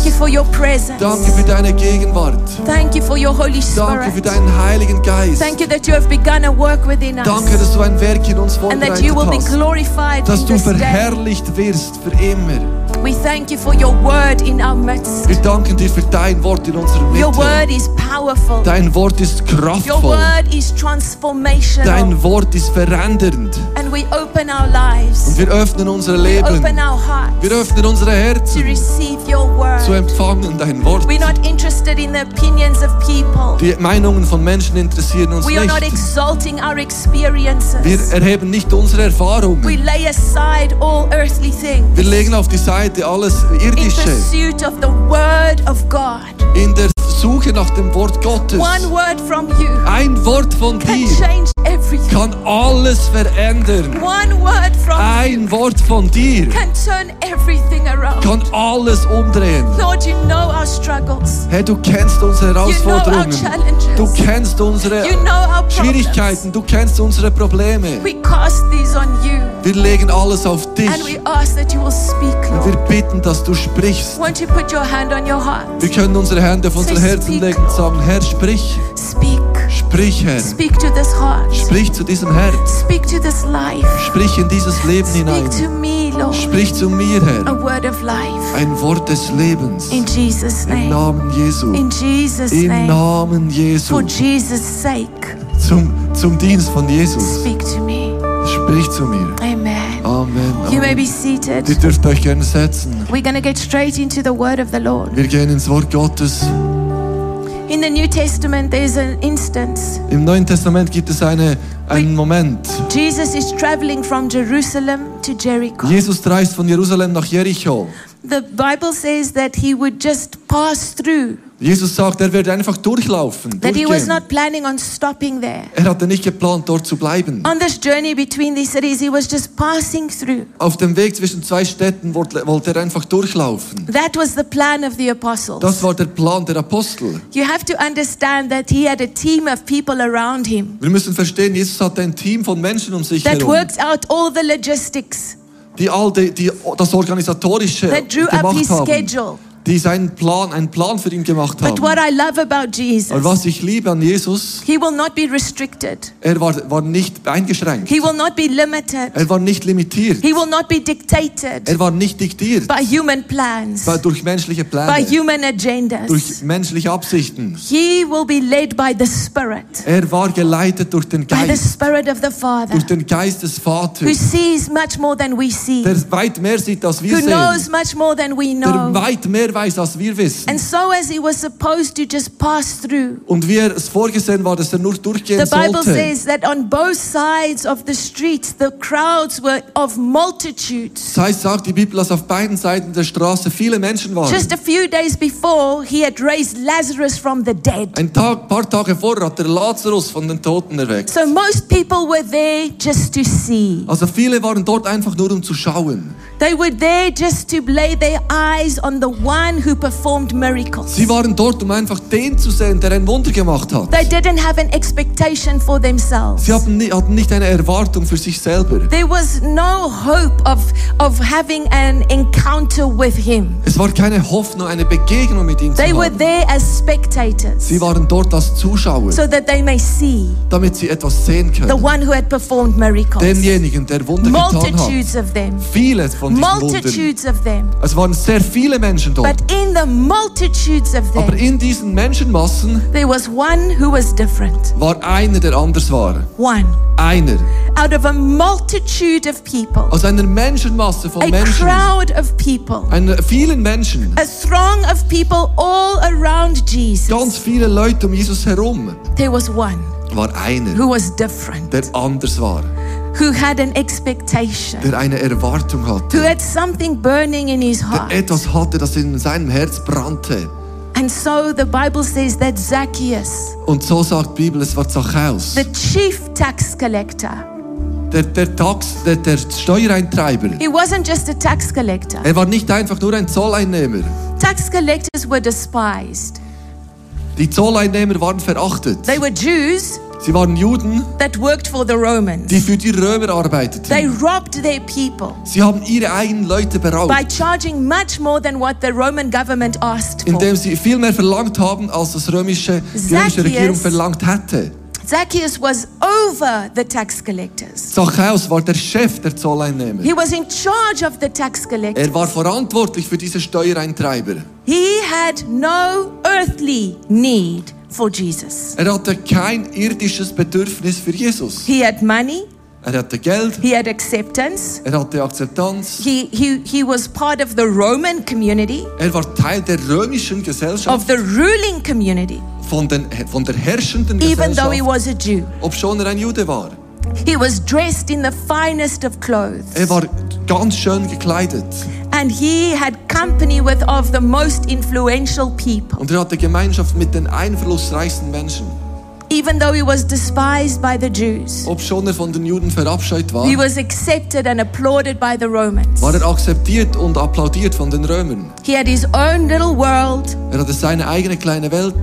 Thank you for your presence. Danke für deine Gegenwart. Thank you for your Holy Danke für Spirit. deinen Heiligen Geist. Thank you that you have begun a work within Danke, us dass du ein Werk in uns and that you will vorbereitet be hast. glorified Dass du day. verherrlicht wirst für immer. We thank you for your word in our midst. Wir danken dir für dein Wort in unserer Your Mitte. word is powerful. Dein Wort ist Your kraftvoll. word is transformational. Dein Wort ist verändernd. And we open our lives, Und wir öffnen unser we Leben. open our hearts Wir öffnen unsere to Herzen receive your zu word. empfangen, dein Wort. We're not interested in the opinions of people. Die Meinungen von Menschen interessieren uns We are not nicht. exalting our Wir experiences. erheben nicht unsere We Erfahrungen. lay aside all earthly things Wir legen auf die Seite alles in Irdische pursuit of the word of God. in der Suche nach dem Wort Gottes. One word from you Ein Wort von dir change everything. kann alles verändern. One word from you Ein Wort von dir can turn everything around. kann alles umdrehen. Lord, you know our struggles. Herr, du kennst unsere You know our Herausforderungen. Du kennst unsere You know. Schwierigkeiten. Du kennst unsere Probleme. We cast these on you Wir legen alles auf dich. and we ask that you will speak, Und wir bitten, dass du sprichst. Wir können unsere Hände auf unsere Herzen speak, legen und sagen, Herr, sprich. Speak. Sprich, Herr. Speak to this heart. Sprich zu diesem Herz. Speak to this life. Sprich in dieses Leben hinein. Speak to me, Lord. Sprich zu mir, A Herr. word of life. Ein Wort des Lebens. In Jesus' Im name. Namen Jesu. In Jesus' Im name. Namen Jesu. For Jesus' sake, Zum, zum Dienst von Jesus. speak to me. Sprich zu mir. Amen. Amen. You may be Ihr seated. dürft euch gerne setzen. We're to get straight into the word of the Lord. Wir gehen ins Wort Gottes. In the New Testament, there's an instance. Im Neuen Testament gibt es eine, einen Moment. Jesus is traveling from Jerusalem to Jericho. Jesus reist von Jerusalem nach Jericho. The Bible says that he would just pass through, Jesus sagt, er werde einfach durchlaufen. that he was not planning on stopping there. Er hatte nicht geplant, dort zu bleiben. On this journey between these cities, he was just passing through. Auf dem Weg zwischen zwei Städten wollte er einfach durchlaufen. That was the plan of the apostles. Das war der Plan der Apostel. You have to understand that he had a team of people around him Wir müssen verstehen, Jesus hatte ein Team von Menschen um sich that herum, worked out all the logistics, die all die, die das Organisatorische that drew up his haben, schedule. Die seinen Plan, einen Plan für ihn gemacht But haben. what I love about Und Jesus, was ich liebe an Jesus, he will not be restricted. er war, war nicht eingeschränkt. He will not be limited. Er war nicht limitiert. He will not be dictated Er war nicht diktiert by human plans, weil durch menschliche by Pläne, human agendas. durch menschliche Absichten. He will be led by the Spirit, Er war geleitet durch den by the Geist, Spirit of the Father, durch den Geist des who Vaters, sees much more than we see, der weit mehr sieht, als wir who knows sehen, much more than we der know. weit mehr weiß, als wir wissen. And so, as he was supposed to just pass through, Und wie er es vorgesehen war, dass er nur durchgehen the Bible sollte. says that on both sides of the streets, the crowds were of multitudes. Das heißt, sagt die Bibel, dass auf beiden Seiten der Straße viele Menschen waren. Just a few days before, he had raised Lazarus from the dead. Ein Tag, paar Tage vorher hat der Lazarus von den Toten erweckt. So most people were there just to see. Also viele waren dort einfach nur um zu schauen. They were there just to lay their eyes on the one who performed miracles. Sie waren dort, um einfach den zu sehen, der ein Wunder gemacht hat. They didn't have an expectation for themselves. Sie hatten ni- hatten nicht eine Erwartung für sich selber. There was no hope of, of having an encounter with him. Es war keine Hoffnung, eine Begegnung mit ihm zu They were haben. there as spectators Sie waren dort als Zuschauer, so that they may see damit sie etwas sehen the können. one who had performed miracles. Denjenigen, der Wunder getan hat. Multitudes of them. Viele von diesen Wundern. Multitudes of them. Es waren sehr viele Menschen dort. But in the multitudes of Aber them, in diesen Menschenmassen there was one who was different. war einer, der anders war. One. Einer. Out of a multitude of people, Aus einer Menschenmasse von a Menschen. crowd of people, Einer, vielen Menschen. a throng of people all around Ganz Jesus, viele Leute um Jesus herum. there was one War einer, who was different, der anders war. Who had an expectation, Der eine Erwartung who hatte. had something burning in his Der heart. etwas hatte, das in seinem Herz brannte. And so the Bible says that Zacchaeus, Und so sagt die Bibel, es war Zachäus. the chief tax collector, Der, der, Tax, der, der Steuereintreiber. he wasn't just a tax collector. Er war nicht einfach nur ein Zolleinnehmer. Tax collectors were despised. Die Zolleinnehmer waren verachtet. They were Jews, Sie waren Juden, that worked for the Romans. die für die Römer They arbeiteten. robbed their people Sie haben ihre eigenen Leute beraubt, by charging much more than what the Roman government asked for. indem sie viel mehr verlangt haben, als das römische, die römische Zacchaeus- Regierung verlangt hätte. Zacchaeus was over the tax collectors. Zachäus war der Chef der Zolleinnehmer. He was in charge of the tax collectors. Er war verantwortlich für diese Steuereintreiber. He had no earthly need for Jesus. Er hatte kein irdisches Bedürfnis für Jesus. He had money, Er hatte Geld, he had acceptance, er hatte Akzeptanz, he, he, he was part of the Roman community, er war Teil der römischen of the ruling community, von, den, von der herrschenden even though he was a Jew. obschon er ein Jude war. He was dressed in the finest of clothes. Er war ganz schön gekleidet And he had company with of the most influential people. und er hatte Gemeinschaft mit den einflussreichsten Menschen. Even though he was despised by the Jews, Obschon er von den Juden verabscheut war, he was accepted and applauded by the Romans. war er akzeptiert und applaudiert von den Römern. He had his own little world, Er hatte seine eigene kleine Welt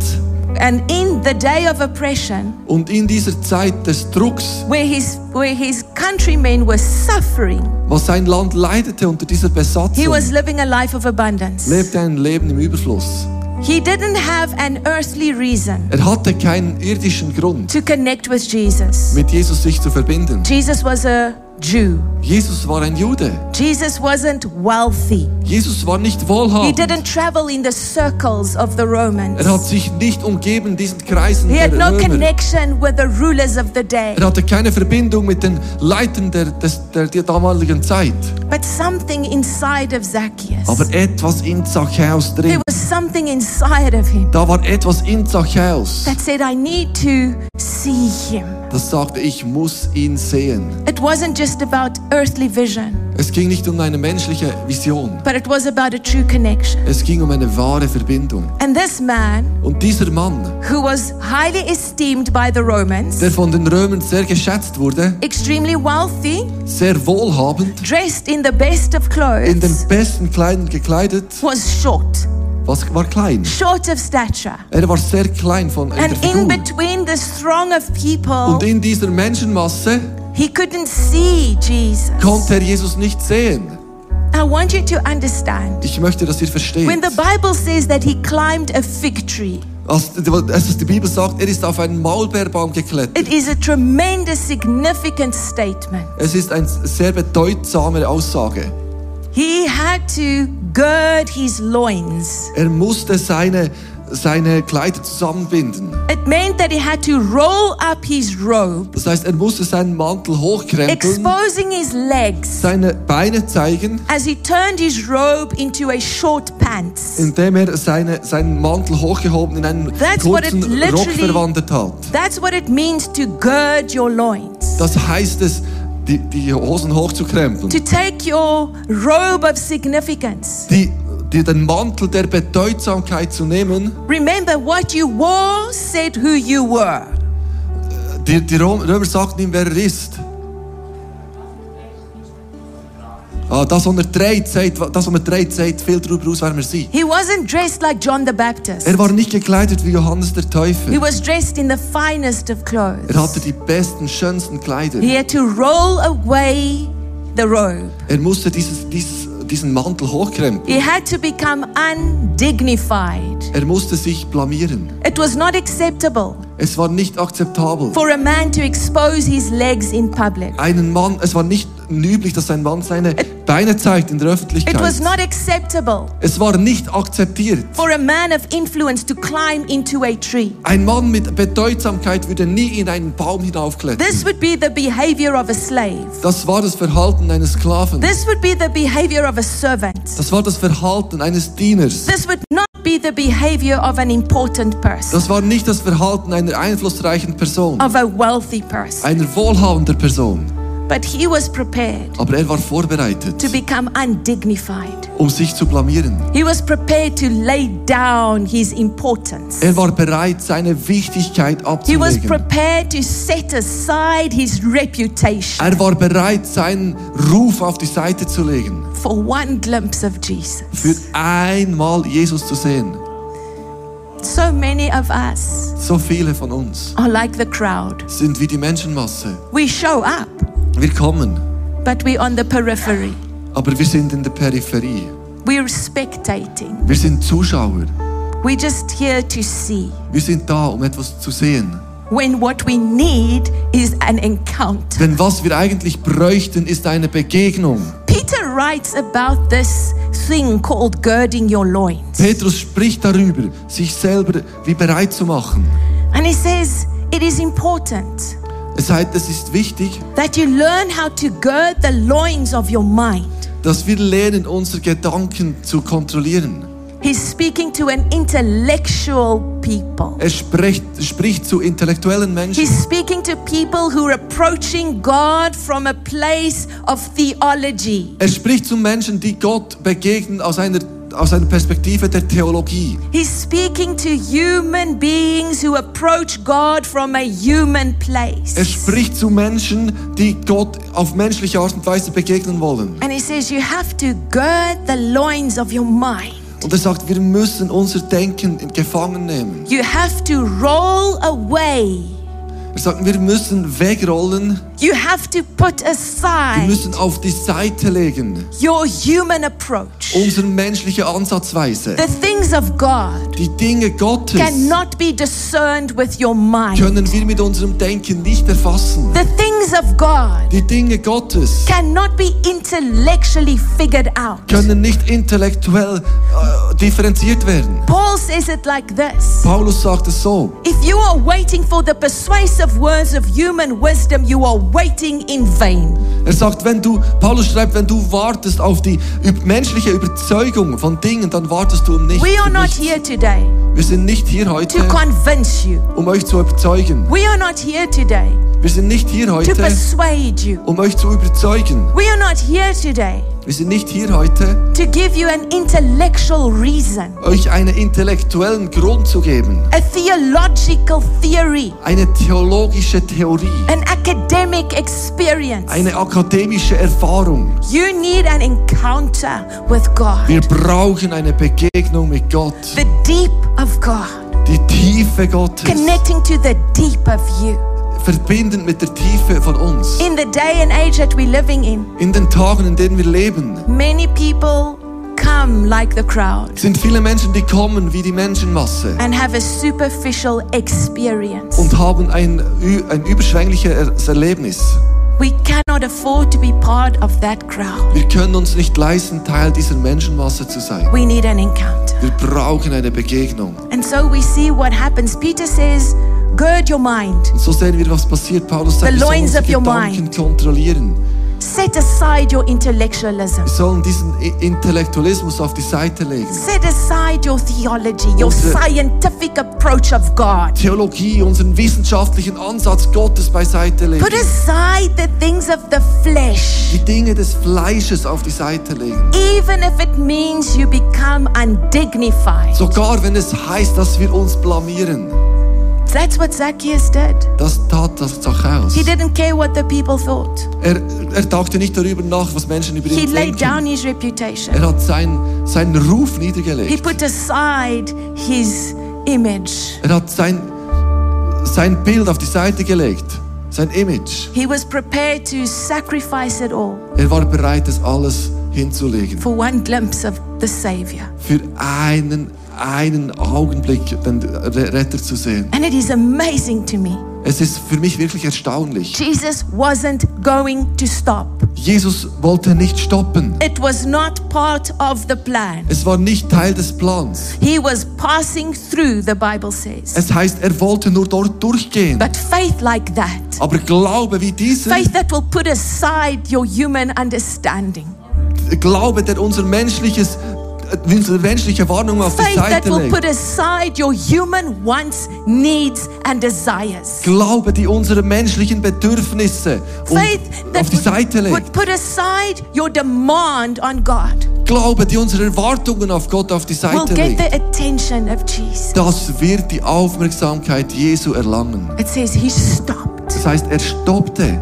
and in the day of oppression, und in dieser Zeit des Drucks, where his where his countrymen were suffering, was sein Land leidete unter dieser he Besatzung, was living a life of abundance. lebte ein Leben im Überfluss. He didn't have an earthly reason Er hatte keinen irdischen Grund, to connect with Jesus. mit Jesus sich zu verbinden. Jesus was a Jew. Jesus war ein Jude. Jesus wasn't wealthy. Jesus war nicht He wohlhabend. didn't travel in the circles of the Romans. Er hat sich nicht umgeben diesen Kreisen He der had no Römer. connection with the rulers of the day. Er hatte keine Verbindung mit den Leitern der, des, der, der damaligen Zeit. But something inside of Zacchaeus. Aber etwas in There drin. was something inside of him Da war etwas in Zachäus, that said, I need to see him. das sagte, ich muss ihn sehen. It wasn't just about earthly vision, Es ging nicht um eine menschliche Vision. but it was about a true connection. Es ging um eine wahre Verbindung. And this man, Und dieser Mann, who was highly esteemed by the Romans, der von den Römern sehr geschätzt wurde, extremely wealthy, sehr wohlhabend, dressed in the best of in den clothes, besten Kleidern gekleidet, was short, was war klein. short of stature. Er war sehr klein von And in between this throng of people, Und in dieser Menschenmasse he couldn't see Jesus. konnte er Jesus nicht sehen. I want you to understand. Ich möchte, dass ihr versteht. When the Bible says that he climbed a fig tree, Als, als die Bibel sagt, er ist auf einen Maulbeerbaum geklettert. it is a tremendous, significant statement. Es ist eine sehr bedeutsame Aussage. He had to gird his loins. Er musste seine, seine Kleider zusammenbinden. It meant that he had to roll up his robe, Das heißt, er musste seinen Mantel hochkrempeln, exposing his legs seine Beine zeigen, as he turned his robe into a short pants. indem er seine, seinen Mantel hochgehoben in einen That's what it kurzen literally- Rock verwandelt hat. That's what it means to gird your loins. Das heißt es, die, die Hosen hochzukrempeln. To take your robe of significance. Die, die, den Mantel der Bedeutsamkeit zu nehmen. Remember, what you wore said who you were. Die, die Römer sagten ihm, wer er ist. Ah, das, was er trägt, sagt, das, was er trägt, sagt viel darüber aus, wer wir sind. He wasn't dressed like John the Baptist. Er war nicht gekleidet wie Johannes der He Täufer. was dressed in the finest of Er hatte clothes. die besten, schönsten Kleider. He had to roll away the robe. Er musste dieses, dieses, diesen Mantel hochkrempeln. He had to become undignified. Er musste sich blamieren. It was not acceptable Es war nicht akzeptabel. for a man to expose his legs in public. Einen Mann, es war nicht üblich, dass ein Mann seine Beine zeigt in der It was Öffentlichkeit. not acceptable Es war nicht akzeptiert. for a man of influence to climb into a tree. Ein Mann mit Bedeutsamkeit würde nie in einen Baum hinaufklettern. This would be the behavior of a slave. Das war das Verhalten eines Sklaven. This would be the behavior of a servant. Das war das Verhalten eines Dieners. This would not be the behavior of an important person, Das war nicht das Verhalten einer einflussreichen Person, of a wealthy person. einer wohlhabenden Person. But he was prepared Aber er war vorbereitet, to become undignified. um sich zu blamieren. He was prepared to lay down his importance. Er war bereit, seine Wichtigkeit He was prepared to set aside his reputation Er war bereit, seinen Ruf auf die Seite zu legen, for one glimpse of Jesus. für einmal Jesus zu sehen. So many of us So viele von uns are like the crowd. sind wie die Menschenmasse. We show up, Wir kommen, but we're on the periphery. aber wir sind in der Peripherie. We're spectating. Wir sind Zuschauer. We're just here to see. Wir sind da, um etwas zu sehen. When what we need is an encounter. Denn was wir eigentlich bräuchten, ist eine Begegnung. Peter writes about this thing called girding your loins. Petrus spricht darüber, sich selber wie bereit zu machen. And he says it is important Es heißt, es ist wichtig, that you learn how to gird the loins of your mind. dass wir lernen, unsere Gedanken zu kontrollieren. He's speaking to an intellectual people. Er spricht, spricht zu intellektuellen Menschen. He's speaking to people who are approaching God from a place of theology. Er spricht zu Menschen, die Gott begegnen aus einer, aus einer Perspektive der Theologie. He's speaking to human beings who approach God from a human place. Er spricht zu Menschen, die Gott auf menschliche Art und Weise begegnen wollen. And he says you have to gird the loins of your mind. Und er sagt, wir müssen unser Denken Gefangen nehmen. You have to roll away. Er sagt, wir müssen wegrollen, You have to put wir aside müssen auf die Seite legen, your human approach. unsere menschliche Ansatzweise. The things of God Die Dinge Gottes cannot be discerned with your mind. können wir mit unserem Denken nicht erfassen. The things of God Die Dinge Gottes cannot be intellectually figured out. können nicht intellektuell äh, differenziert werden. Paul says it like this Paulus sagt es so. If you are waiting for the persuasive words of human wisdom, you are waiting in vain. Er sagt, wenn du, Paulus schreibt, wenn du wartest auf die menschliche Überzeugung von Dingen, dann wartest du um nichts. We are not nichts. here today Wir sind nicht hier heute, to convince you. um euch zu überzeugen. We are not here today Wir sind nicht hier heute, um euch zu überzeugen. We are not here today Wir sind nicht hier heute, to give you an intellectual reason, euch einen intellektuellen Grund zu geben. a theological theory, Eine theologische Theorie. an academic experience. Eine akademische Erfahrung. You need an encounter with God, Wir brauchen eine Begegnung mit Gott. the deep of God, Die Tiefe Gottes. connecting to the deep of you. Verbindend mit der Tiefe von uns. In the day and age that we're living in, In den Tagen, in denen wir leben, many people come like the crowd sind viele Menschen, die kommen wie die Menschenmasse and have a superficial experience. und haben ein, ein überschwängliches Erlebnis. We cannot afford to be part of that crowd. Wir können uns nicht leisten, Teil dieser Menschenmasse zu sein. We need an encounter. Wir brauchen eine Begegnung. And so we see what happens. Peter says, Gird your mind, Und so sehen wir, was passiert. Paulus sagt, The wir sollen loins unsere of your Gedanken mind. kontrollieren. set aside your intellectualism, Wir sollen diesen Intellektualismus auf die Seite legen. set aside your theology, your Unsere- scientific approach of God. Theologie, unseren wissenschaftlichen Ansatz Gottes beiseite legen. Put aside the things of the flesh, Die Dinge des Fleisches auf die Seite legen. even if it means you become undignified. Sogar wenn es heißt, dass wir uns blamieren. That's what Zacchaeus did. Das tat das Zachäus. He didn't care what the people thought. Er, er dachte nicht darüber nach, was Menschen über He ihn laid down denken. his reputation. Er hat sein, seinen Ruf He niedergelegt. put aside his image. Er hat sein, sein Bild auf die Seite gelegt. Sein Image. He was prepared to sacrifice it all Er war bereit, das alles hinzulegen. for one glimpse of the Savior. Für einen, einen Augenblick den Retter zu sehen. And it is amazing to me. Es ist für mich wirklich erstaunlich. Jesus wasn't going to stop. Jesus wollte nicht stoppen. It was not part of the plan. Es war nicht Teil des Plans. He was passing through, the Bible says. Es heißt, er wollte nur dort durchgehen. But faith like that, Aber Glaube wie dieser, faith that will put aside your human understanding, Glaube, der unser menschliches, äh, unsere menschliche Warnung auf die faith that Seite will put aside your human wants, needs, and desires. Glaube, die unsere menschlichen Bedürfnisse Faith that auf die Seite would legt. put aside your demand on God Glaube, die unsere Erwartungen auf Gott auf die Seite get legt. the attention of Jesus. Das wird die Aufmerksamkeit Jesu erlangen. It says he stopped Das heißt, er stoppte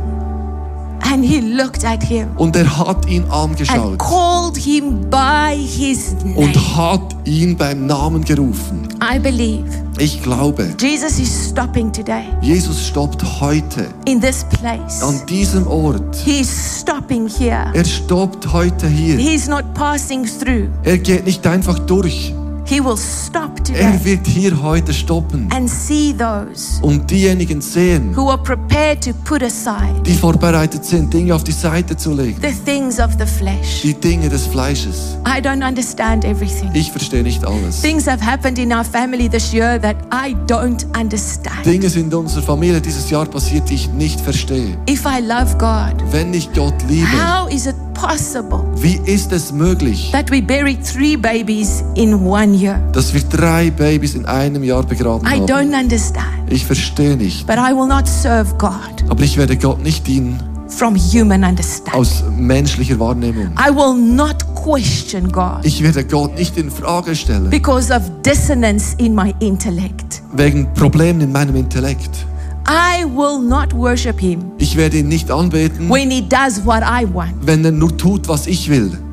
And he looked at him Und er hat ihn and angeschaut called him by his name. und hat ihn beim Namen gerufen. I believe Ich glaube, Jesus is stopping today Jesus stoppt heute in this place. an diesem Ort. He's stopping here. Er stoppt heute hier. He's not passing through. Er geht nicht einfach durch. He will stop Er today wird hier heute stoppen and see those und diejenigen sehen, who are prepared to put aside die vorbereitet sind, Dinge auf die Seite zu legen. the things of the flesh. Die Dinge des Fleisches. I don't understand everything. Ich verstehe nicht alles. Things have happened in our family this year that I don't understand. Dinge sind in unserer Familie dieses Jahr passiert, die ich nicht verstehe. If I love God, Wenn ich Gott liebe, how is it possible wie ist es möglich, that we buried three babies in one year? dass wir drei Babys in einem Jahr begraben I haben? don't understand. Ich verstehe nicht. But I will not serve God Aber ich werde Gott nicht dienen from human understanding. aus menschlicher Wahrnehmung. I will not question God Ich werde Gott nicht in Frage stellen. because of dissonance in my intellect. Wegen Problemen in meinem Intellekt. I will not worship Him Ich werde ihn nicht anbeten, when He does what I want, wenn er nur tut, was ich will.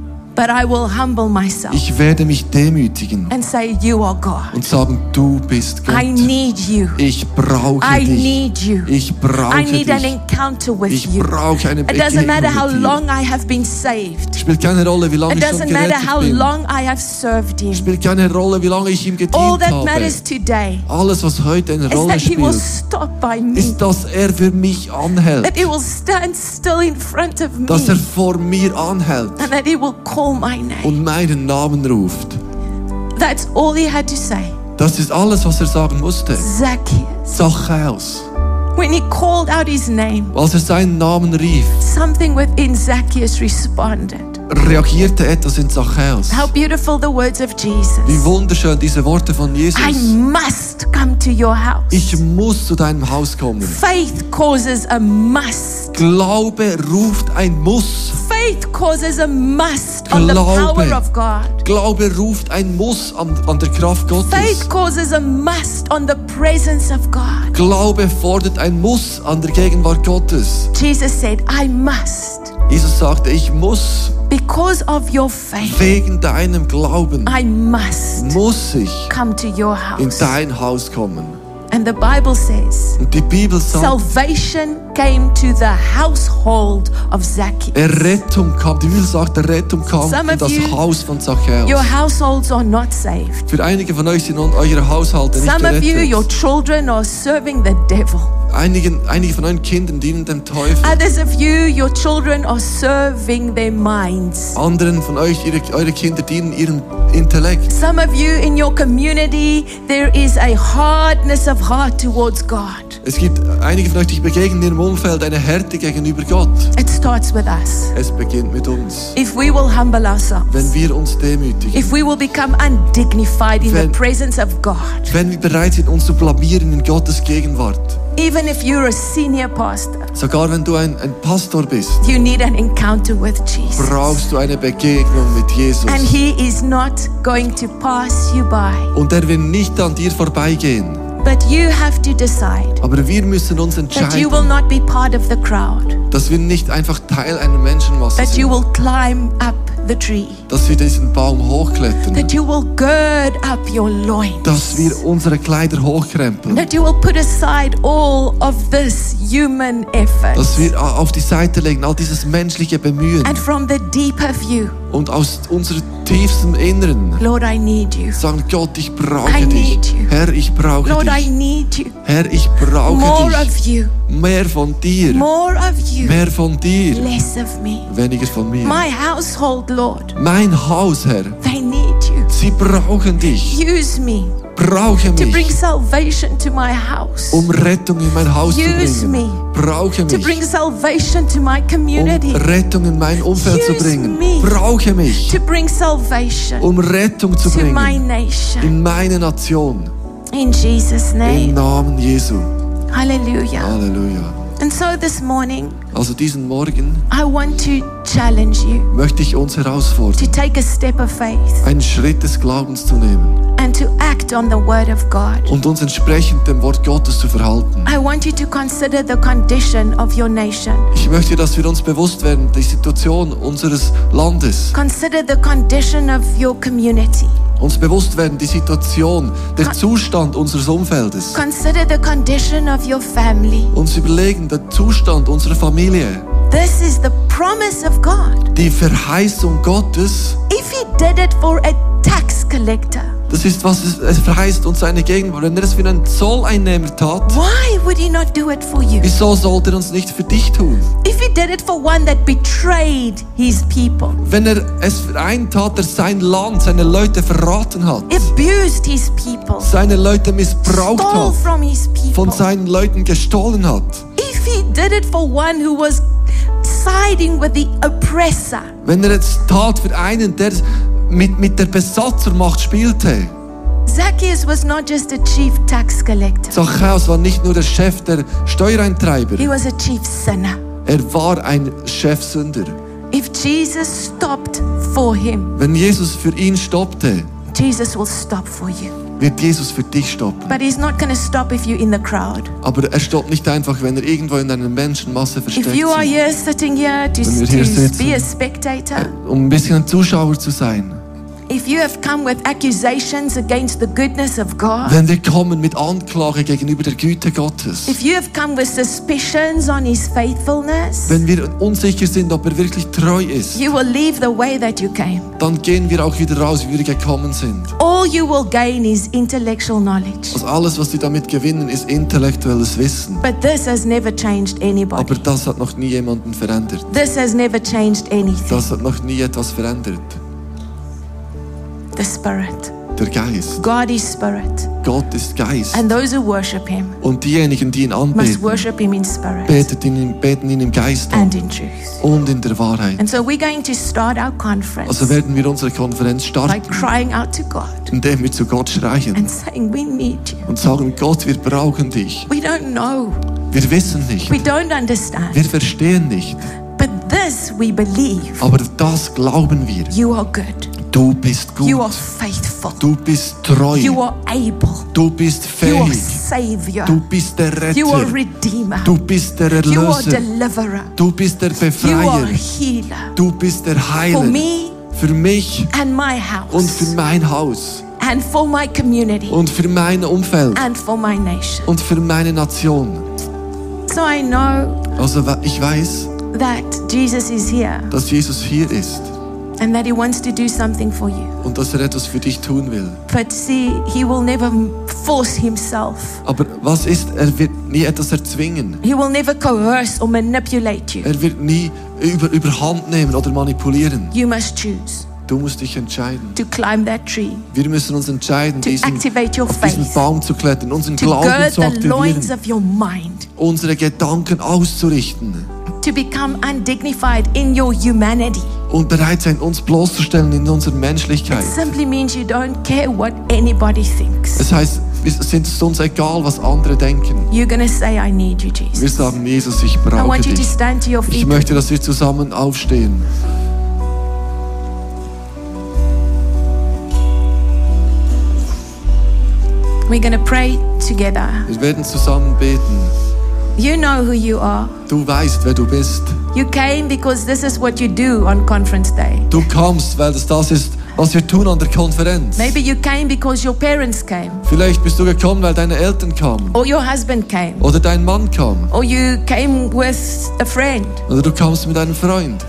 But I will humble myself Ich werde mich demütigen and say, You are God. und sagen, du bist Gott. I need you. Ich brauche I dich. need you. Ich brauche I need an encounter with Ich you. brauche eine It doesn't matter how long I have been saved. Spielt keine Rolle, wie lange It ich schon doesn't matter how bin. long I have served Him. Spielt keine Rolle, wie lange ich ihm gedient All that habe. matters today Alles, was heute eine is Rolle that He will stop by me. ist, dass er für mich anhält. That He will stand still in front of Dass er me. vor mir anhält And that He will call my name. und meinen Namen ruft. That's all He had to say. Das ist alles, was er sagen musste. Zacchaeus. Zachäus. When he called out his name, Als er seinen Namen rief, something within Zacchaeus responded. Reagierte etwas in Zachäus. How beautiful the words of Wie Jesus. wunderschön diese Worte von Jesus. I must come to your house. Ich muss zu deinem Haus kommen. Faith causes a must. Glaube ruft ein Muss. Faith causes a must on the Glaube. power of God. Glaube ruft ein Muss an, an der Kraft Gottes. Faith causes a must on the presence of God. Glaube fordert ein Muss an der Gegenwart Gottes. Jesus said, I must. Jesus sagte, ich muss Because of your faith, wegen deinem Glauben, I must muss ich come to your in house. dein Haus kommen. And the Bible says, Und die Bibel sagt, salvation came to the household of Zacchaeus. Errettung kam, die Bibel sagt, Errettung kam Some in das you- Haus von Zachäus. Your households are not saved. Für einige von euch sind eure Haushalte nicht Some of you, your gerettet. children are serving the devil. Einige, einige von euren Kindern dienen dem Teufel. Others of you, your children are serving their minds. Anderen von euch, ihre, eure Kinder dienen ihrem Intellekt. Some of you in your community, there is a hardness of heart towards God. Es gibt einige von euch, die begegnen in ihrem Umfeld eine Härte gegenüber Gott. It starts with us. Es beginnt mit uns. If we will humble ourselves, Wenn wir uns demütigen, if we will become undignified in the Wenn- presence of God, wenn wir bereit sind, uns zu blamieren in Gottes Gegenwart, even if you're a senior pastor, sogar wenn du ein, ein Pastor bist, you need an encounter with Jesus. brauchst du eine Begegnung mit Jesus. And He is not going to pass you by. Und er will nicht an dir vorbeigehen. But you have to decide Aber wir müssen uns that you entscheiden, will not be part of the crowd, dass wir nicht einfach Teil einer Menschenmasse that you sind, will climb up the tree, dass wir diesen Baum hochklettern, that you will gird up your loins, dass wir unsere Kleider hochkrempeln, that you will put aside all of this human effort. dass wir auf die Seite legen, all dieses menschliche Bemühen. And from the deep of you, und aus unserem tiefsten Inneren Lord, I need you. sagen, Gott, ich brauche dich. Herr, ich brauche Lord, dich. Herr, ich brauche More dich. Mehr von dir. Mehr von dir. Weniger von mir. My household, Lord, Mein Haus, Herr. they need you. Sie brauchen dich. Use me Brauche to bring mich, salvation to my house, um Rettung in mein Haus zu Use bringen. Brauche to bring mich, salvation to my um community, Rettung in mein Umfeld zu Use bringen. me. Brauche mich, to bring salvation um Rettung zu to my bringen nation. in meine Nation. In Jesus' Im name. Namen Jesu. Hallelujah. Halleluja. And so this morning, Also diesen Morgen I want to challenge you möchte ich uns to herausfordern, take a step of faith einen Schritt des Glaubens zu nehmen and to act act on the word of God. und uns entsprechend dem Wort Gottes zu verhalten. I want you to consider the condition of your nation. Ich möchte, dass wir uns bewusst werden, die Situation unseres Landes, Consider the condition of your community. uns bewusst werden, die Situation, der Zustand unseres Umfeldes, Consider the condition of your family. uns überlegen, der Zustand unserer Familie, This is the promise of God. die Verheißung Gottes, If He did it for a tax collector, das ist, was es, verheißt uns seine Gegenwart. Wenn er es für einen Zolleinnehmer tat, why would He not do it for you? wieso sollte er uns nicht für dich tun? If He did it for one that betrayed His people, Wenn er es für einen tat, der sein Land, seine Leute verraten hat, abused His people, seine Leute missbraucht stole hat, from His von people, seinen Leuten gestohlen hat, did it for one who was siding with the oppressor, wenn er es tat für einen, der mit, mit der Besatzermacht spielte. Zacchaeus was not just a chief tax collector, Zachäus war nicht nur der Chef der Steuereintreiber, he was a chief sinner. er war ein Chefsünder. If Jesus stopped for him, Wenn Jesus für ihn stoppte, Jesus will stop for you. Wird Jesus für dich stoppen. But he's not to stop if you're in the crowd. Aber er stoppt nicht einfach, wenn er irgendwo in einer Menschenmasse versteckt If you are here sitting here to, Wenn wir hier to sitzen. be a spectator, um ein bisschen ein Zuschauer zu sein. Wenn wir kommen mit Anklage gegenüber der Güte Gottes, if you have come with suspicions on his faithfulness, wenn wir unsicher sind, ob er wirklich treu ist, you will leave the way that you came. dann gehen wir auch wieder raus, wie wir gekommen sind. All you will gain is intellectual knowledge. Also alles, was sie damit gewinnen, ist intellektuelles Wissen. But this has never changed Aber das hat noch nie jemanden verändert. This has never changed anything. Das hat noch nie etwas verändert. The Spirit. Der Geist. God is Spirit. Gott ist Geist. And those who worship him Und diejenigen, die ihn must anbeten, worship him in spirit beten ihn, beten ihn im Geist an and in truth. und in der Wahrheit. And so we're going to start our conference Also werden wir unsere Konferenz by starten, crying out to God indem wir zu Gott schreien and saying, We need you. und sagen, Gott, wir brauchen dich. We don't know, Wir wissen nicht, we don't understand, wir verstehen nicht, but this we believe. aber das glauben wir. You are good, Du bist you are gut, faithful, du bist treu, you are able, du bist you are fähig, Savior, du bist der you are Retter, Redeemer, du bist der you are Erlöser, Deliverer, du bist der you are Befreier, Healer. du bist der For Heiler. me Für mich and my und für mein Haus. And for my community, und für mein Umfeld. And for my nation. und für meine Nation. So I know Also ich weiß, that Jesus is here. dass Jesus hier ist and that He wants to do something for you. und dass er etwas für dich tun will. But see, He will never force Himself. Aber was ist, er wird nie etwas erzwingen. He will never coerce or manipulate you. Er wird nie über, überhand nehmen oder manipulieren. You must choose Du musst dich entscheiden. to climb that tree, Wir müssen uns entscheiden, to diesen, activate your auf diesen Baum zu klettern, unseren to Glauben gird zu the loins aktivieren, of your mind, unsere Gedanken auszurichten to become undignified in your humanity. und bereit sein, uns bloßzustellen in unserer It Menschlichkeit. simply means you don't care what anybody thinks. Es heißt, es sind es uns egal, was andere denken. You're to say, I need you, Wir Jesus. sagen, Jesus, ich I brauche want you to dich. stand to your Ich feet. möchte, dass wir zusammen aufstehen. We're to pray together. Wir werden zusammen beten. You know who you are. Du weißt, wer du bist. You came because this is what you do on conference day. Du kommst, weil das das ist, was wir tun an der Konferenz. Maybe you came because your parents came, Vielleicht bist du gekommen, weil deine Eltern kamen. or your husband came, Oder dein Mann kam. or you came with a friend. Oder du kamst mit einem Freund.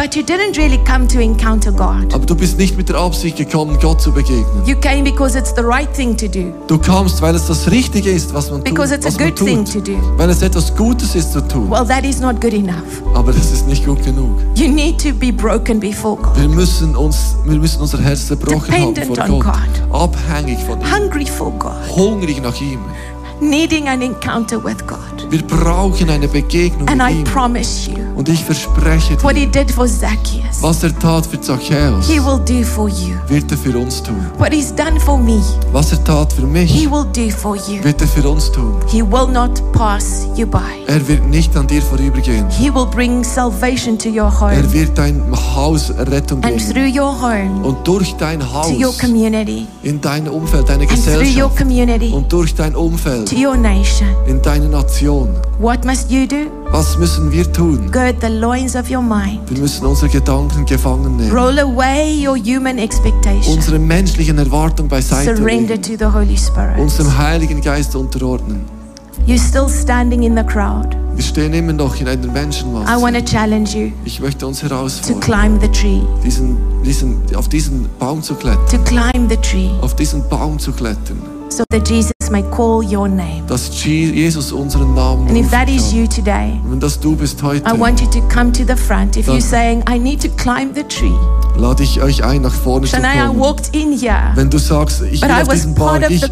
But you didn't really come to encounter God. Aber du bist nicht mit der Absicht gekommen, Gott zu begegnen. You came because it's the right thing to do, Du kamst, weil es das Richtige ist, was man tut. because it's a good thing tut. to do. Weil es etwas Gutes ist zu tun. Well, that is not good enough. Aber das ist nicht gut genug. You need to be broken before God, Wir müssen, uns, wir müssen unser Herz zerbrochen haben Dependent vor on Gott. God. Abhängig von ihm. hungry for God, Hungrig nach ihm. Needing an encounter with God. Wir brauchen eine Begegnung And mit I ihm. promise you, Und ich verspreche What dir, he did for Zacchaeus, was er tat für Zacchaeus, he will do for you. wird er für uns tun. What he's done for me, Was er tat für he mich, will do for you. wird er für uns tun. He will not pass you by. Er wird nicht an dir vorübergehen. He will bring salvation to your Er home wird dein Haus Rettung and bringen. through your home Und durch dein to your Haus, community in dein Umfeld, deine and through your Gesellschaft community und durch dein to Umfeld, your nation. in deine Nation. What must you do? Was müssen wir tun? Gird the loins of your mind. Wir müssen unsere Gedanken gefangen nehmen. Roll away your human expectation. Unsere menschlichen Erwartungen beiseite Surrender legen. to the Holy Spirit. Unserem Heiligen Geist unterordnen. You're still standing in the crowd. Wir stehen immer noch in einer I want Menschenmasse. to challenge you Ich möchte uns to herausfordern, climb the tree. diesen, diesen, auf diesen Baum zu klettern. To climb the tree Auf diesen Baum zu klettern. so that Jesus may call your name. Dass Je- Jesus unseren Namen And if that is you today, Wenn das du bist heute, I want you to come to the front. If you're saying, I need to climb the tree. lade ich euch ein, nach vorne zu Shania, I kommen. walked in here, Wenn du sagst, ich I auf Baum, of ich,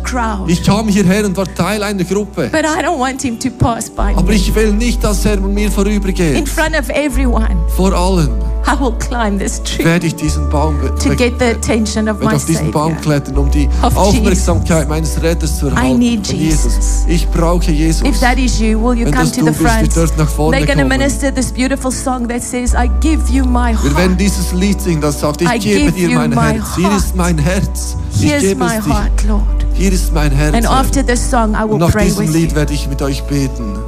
ich kam hierher und war Teil einer Gruppe. But I don't want him to pass by Aber me. ich will nicht, dass er an mir In vorübergeht. front of everyone, Vor allem I will climb this tree werde ich diesen Baum werde auf diesen Baum klettern, um die Aufmerksamkeit meines Retters zu erhalten. Jesus. Ich brauche Jesus. If that is you, will you Wenn come das to du the front? They're going to minister this beautiful song that says, I give you my Wir werden heart. dieses Lied singen, das sagt, ich I gebe dir mein Herz. Hier heart. ist mein Herz. Ich Here's gebe my es dir. heart, Lord. Hier ist mein Herz. And after this song, I Und will nach pray diesem with Lied werde ich mit euch beten.